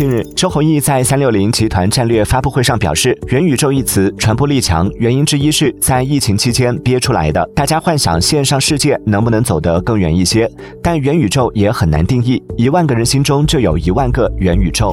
近日周鸿祎在三六零集团战略发布会上表示元宇宙一词传播力强原因之一是在疫情期间憋出来的大家幻想线上世界能不能走得更远一些但元宇宙也很难定义一万个人心中就有一万个元宇宙。